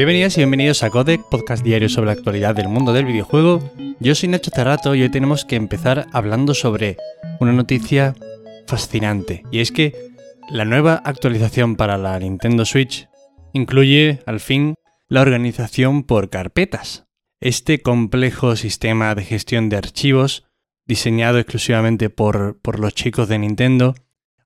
Bienvenidas y bienvenidos a Codec, podcast diario sobre la actualidad del mundo del videojuego. Yo soy Nacho Cerrato y hoy tenemos que empezar hablando sobre una noticia fascinante. Y es que la nueva actualización para la Nintendo Switch incluye, al fin, la organización por carpetas. Este complejo sistema de gestión de archivos, diseñado exclusivamente por, por los chicos de Nintendo,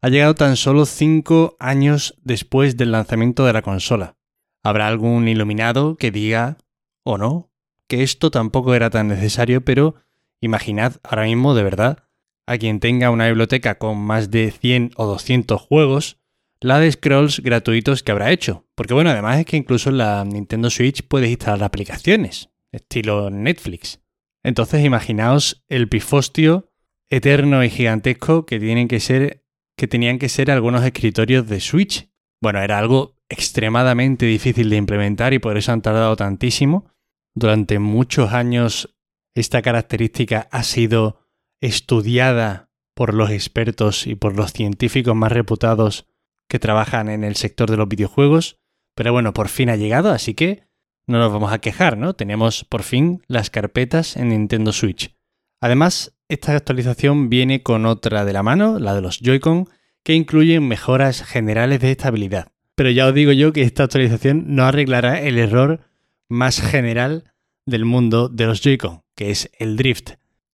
ha llegado tan solo 5 años después del lanzamiento de la consola. Habrá algún iluminado que diga, o no, que esto tampoco era tan necesario, pero imaginad ahora mismo de verdad a quien tenga una biblioteca con más de 100 o 200 juegos, la de scrolls gratuitos que habrá hecho. Porque bueno, además es que incluso en la Nintendo Switch puedes instalar aplicaciones, estilo Netflix. Entonces imaginaos el pifostio eterno y gigantesco que tienen que ser que tenían que ser algunos escritorios de Switch. Bueno, era algo extremadamente difícil de implementar y por eso han tardado tantísimo. Durante muchos años esta característica ha sido estudiada por los expertos y por los científicos más reputados que trabajan en el sector de los videojuegos. Pero bueno, por fin ha llegado, así que no nos vamos a quejar, ¿no? Tenemos por fin las carpetas en Nintendo Switch. Además, esta actualización viene con otra de la mano, la de los Joy-Con, que incluyen mejoras generales de estabilidad. Pero ya os digo yo que esta actualización no arreglará el error más general del mundo de los Joy-Con, que es el drift.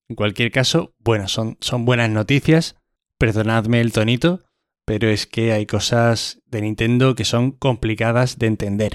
En cualquier caso, bueno, son, son buenas noticias. Perdonadme el tonito, pero es que hay cosas de Nintendo que son complicadas de entender.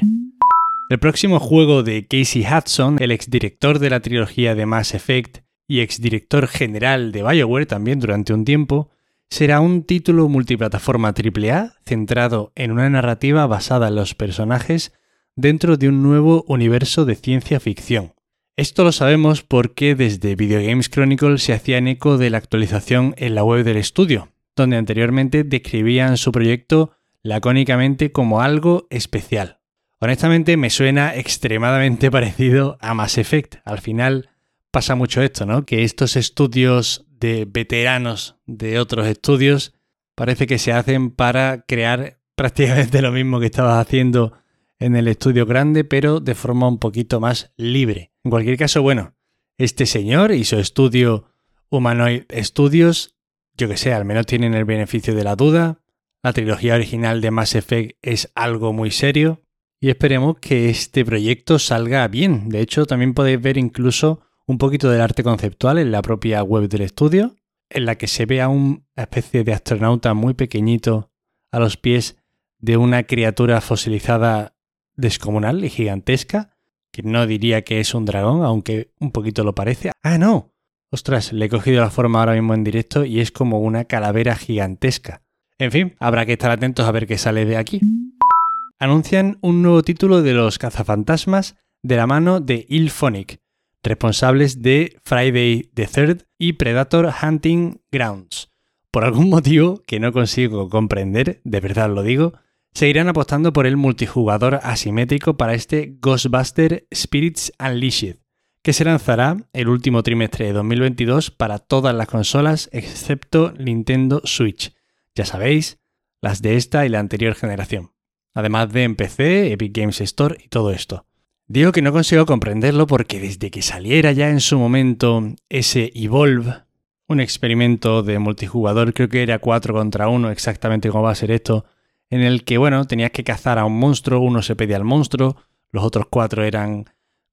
El próximo juego de Casey Hudson, el exdirector de la trilogía de Mass Effect y exdirector general de BioWare también durante un tiempo, será un título multiplataforma AAA centrado en una narrativa basada en los personajes dentro de un nuevo universo de ciencia ficción. Esto lo sabemos porque desde Video Games Chronicle se hacían eco de la actualización en la web del estudio, donde anteriormente describían su proyecto lacónicamente como algo especial. Honestamente me suena extremadamente parecido a Mass Effect. Al final pasa mucho esto, ¿no? Que estos estudios de veteranos de otros estudios parece que se hacen para crear prácticamente lo mismo que estabas haciendo en el estudio grande, pero de forma un poquito más libre. En cualquier caso, bueno, este señor y su estudio Humanoid Studios, yo que sé, al menos tienen el beneficio de la duda. La trilogía original de Mass Effect es algo muy serio y esperemos que este proyecto salga bien. De hecho, también podéis ver incluso un poquito del arte conceptual en la propia web del estudio, en la que se ve a una especie de astronauta muy pequeñito a los pies de una criatura fosilizada descomunal y gigantesca, que no diría que es un dragón, aunque un poquito lo parece. Ah, no. Ostras, le he cogido la forma ahora mismo en directo y es como una calavera gigantesca. En fin, habrá que estar atentos a ver qué sale de aquí. Anuncian un nuevo título de los cazafantasmas de la mano de Ilphonic, responsables de Friday the Third y Predator Hunting Grounds. Por algún motivo que no consigo comprender, de verdad lo digo, seguirán apostando por el multijugador asimétrico para este Ghostbuster Spirits Unleashed, que se lanzará el último trimestre de 2022 para todas las consolas excepto Nintendo Switch. Ya sabéis, las de esta y la anterior generación. Además de en PC, Epic Games Store y todo esto. Digo que no consigo comprenderlo porque desde que saliera ya en su momento ese Evolve, un experimento de multijugador, creo que era 4 contra 1 exactamente como va a ser esto, en el que, bueno, tenías que cazar a un monstruo, uno se pedía al monstruo, los otros cuatro eran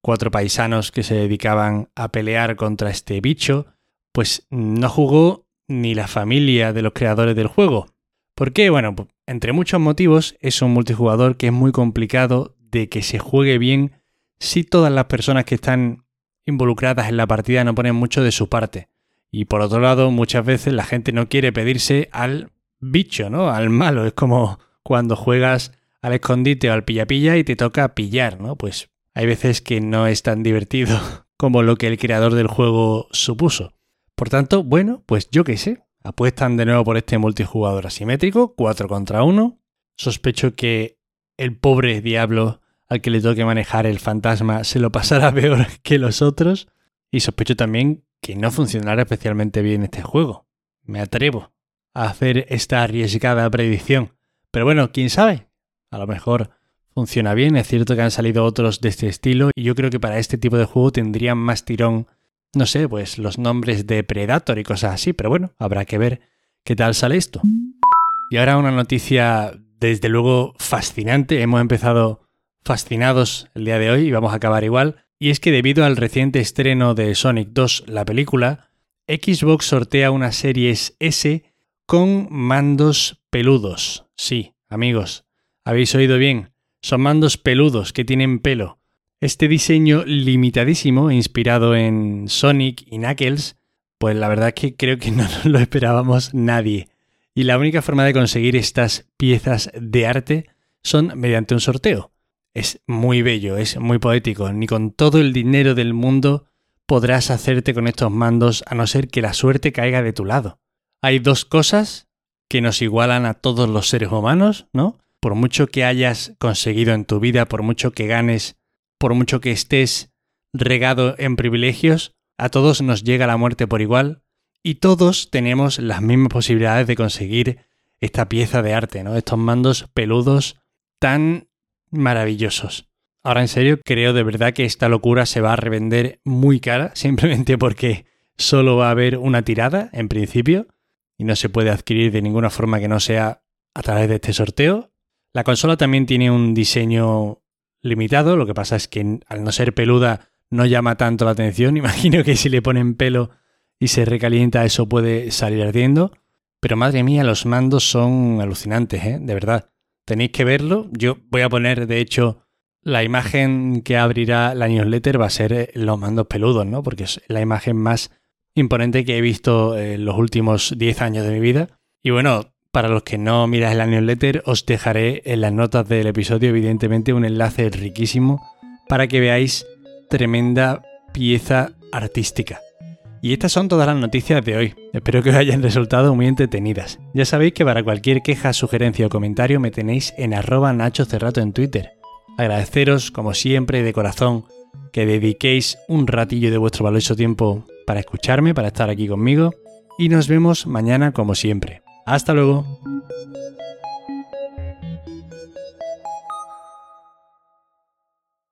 cuatro paisanos que se dedicaban a pelear contra este bicho, pues no jugó ni la familia de los creadores del juego. ¿Por qué? Bueno, entre muchos motivos es un multijugador que es muy complicado de que se juegue bien si todas las personas que están involucradas en la partida no ponen mucho de su parte. Y por otro lado, muchas veces la gente no quiere pedirse al bicho, ¿no? Al malo. Es como cuando juegas al escondite o al pilla-pilla y te toca pillar, ¿no? Pues hay veces que no es tan divertido como lo que el creador del juego supuso. Por tanto, bueno, pues yo qué sé. Apuestan de nuevo por este multijugador asimétrico, 4 contra 1. Sospecho que el pobre diablo al que le toque manejar el fantasma se lo pasará peor que los otros. Y sospecho también que no funcionará especialmente bien este juego. Me atrevo a hacer esta arriesgada predicción. Pero bueno, quién sabe. A lo mejor funciona bien. Es cierto que han salido otros de este estilo y yo creo que para este tipo de juego tendrían más tirón, no sé, pues los nombres de Predator y cosas así, pero bueno, habrá que ver qué tal sale esto. Y ahora una noticia desde luego fascinante. Hemos empezado fascinados el día de hoy y vamos a acabar igual. Y es que debido al reciente estreno de Sonic 2, la película, Xbox sortea una Series S con mandos peludos. Sí, amigos, habéis oído bien. Son mandos peludos que tienen pelo. Este diseño limitadísimo, inspirado en Sonic y Knuckles, pues la verdad es que creo que no lo esperábamos nadie. Y la única forma de conseguir estas piezas de arte son mediante un sorteo. Es muy bello, es muy poético. Ni con todo el dinero del mundo podrás hacerte con estos mandos a no ser que la suerte caiga de tu lado. Hay dos cosas que nos igualan a todos los seres humanos, ¿no? Por mucho que hayas conseguido en tu vida, por mucho que ganes, por mucho que estés regado en privilegios, a todos nos llega la muerte por igual y todos tenemos las mismas posibilidades de conseguir esta pieza de arte, ¿no? Estos mandos peludos tan maravillosos. Ahora en serio, creo de verdad que esta locura se va a revender muy cara, simplemente porque solo va a haber una tirada en principio y no se puede adquirir de ninguna forma que no sea a través de este sorteo. La consola también tiene un diseño limitado, lo que pasa es que al no ser peluda no llama tanto la atención. Imagino que si le ponen pelo y se recalienta eso puede salir ardiendo. Pero madre mía, los mandos son alucinantes, ¿eh? De verdad. Tenéis que verlo. Yo voy a poner, de hecho, la imagen que abrirá la newsletter va a ser eh, los mandos peludos, ¿no? Porque es la imagen más imponente que he visto en los últimos 10 años de mi vida. Y bueno, para los que no miráis la newsletter, os dejaré en las notas del episodio, evidentemente, un enlace riquísimo para que veáis tremenda pieza artística. Y estas son todas las noticias de hoy. Espero que os hayan resultado muy entretenidas. Ya sabéis que para cualquier queja, sugerencia o comentario me tenéis en arroba Nacho Cerrato en Twitter. Agradeceros, como siempre, de corazón, que dediquéis un ratillo de vuestro valioso tiempo para escucharme, para estar aquí conmigo. Y nos vemos mañana como siempre. Hasta luego.